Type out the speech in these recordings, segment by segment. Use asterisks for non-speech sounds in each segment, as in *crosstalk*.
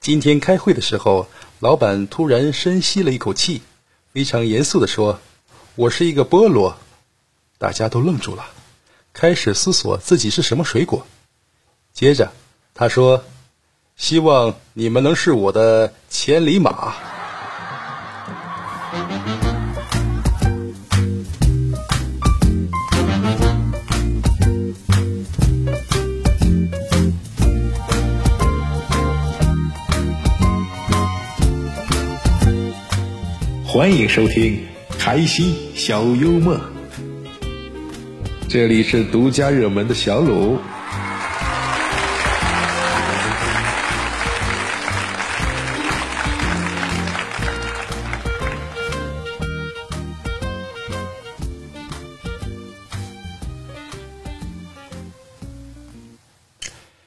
今天开会的时候，老板突然深吸了一口气，非常严肃地说：“我是一个菠萝。”大家都愣住了，开始思索自己是什么水果。接着他说：“希望你们能是我的千里马。”欢迎收听开心小幽默，这里是独家热门的小鲁。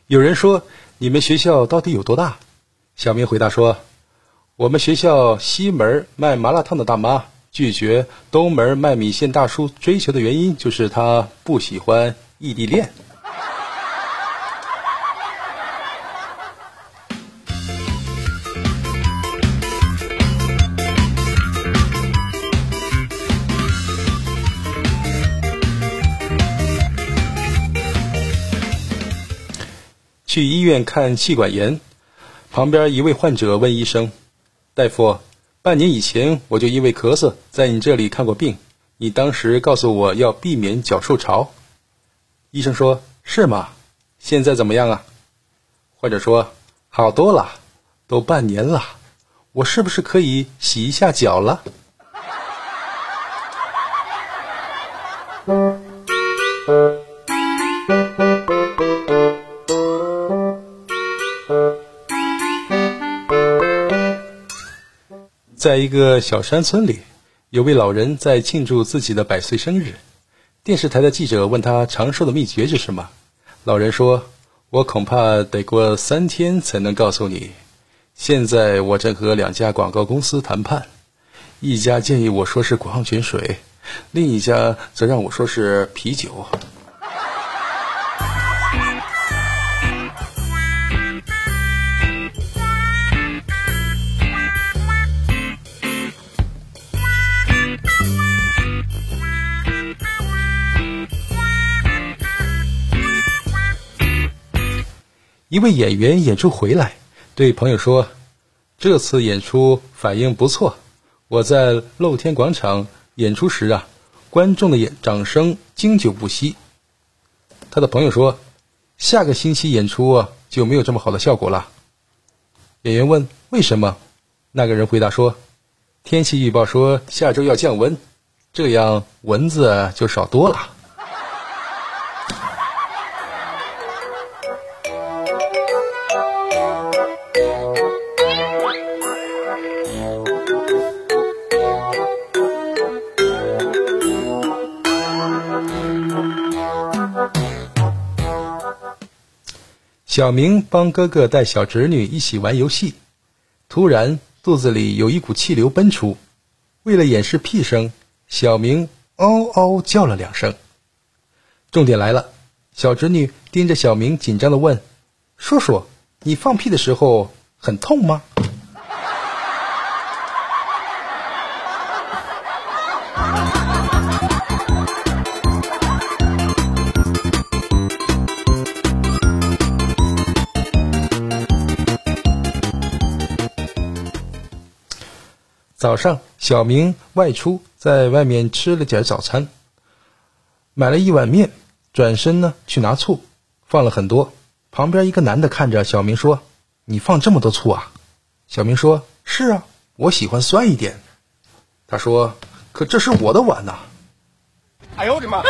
有人说：“你们学校到底有多大？”小明回答说。我们学校西门卖麻辣烫的大妈拒绝东门卖米线大叔追求的原因，就是他不喜欢异地恋。去医院看气管炎，旁边一位患者问医生。大夫，半年以前我就因为咳嗽在你这里看过病，你当时告诉我要避免脚受潮。医生说：“是吗？现在怎么样啊？”患者说：“好多了，都半年了，我是不是可以洗一下脚了？” *laughs* 在一个小山村里，有位老人在庆祝自己的百岁生日。电视台的记者问他长寿的秘诀是什么，老人说：“我恐怕得过三天才能告诉你。现在我正和两家广告公司谈判，一家建议我说是矿泉水，另一家则让我说是啤酒。”一位演员演出回来，对朋友说：“这次演出反应不错。我在露天广场演出时啊，观众的演掌声经久不息。”他的朋友说：“下个星期演出啊就没有这么好的效果了。”演员问：“为什么？”那个人回答说：“天气预报说下周要降温，这样蚊子就少多了。”小明帮哥哥带小侄女一起玩游戏，突然肚子里有一股气流奔出。为了掩饰屁声，小明嗷嗷叫了两声。重点来了，小侄女盯着小明，紧张的问：“叔叔，你放屁的时候很痛吗？”早上，小明外出，在外面吃了点早餐，买了一碗面，转身呢去拿醋，放了很多。旁边一个男的看着小明说：“你放这么多醋啊？”小明说：“是啊，我喜欢酸一点。”他说：“可这是我的碗呐！”哎呦我的妈！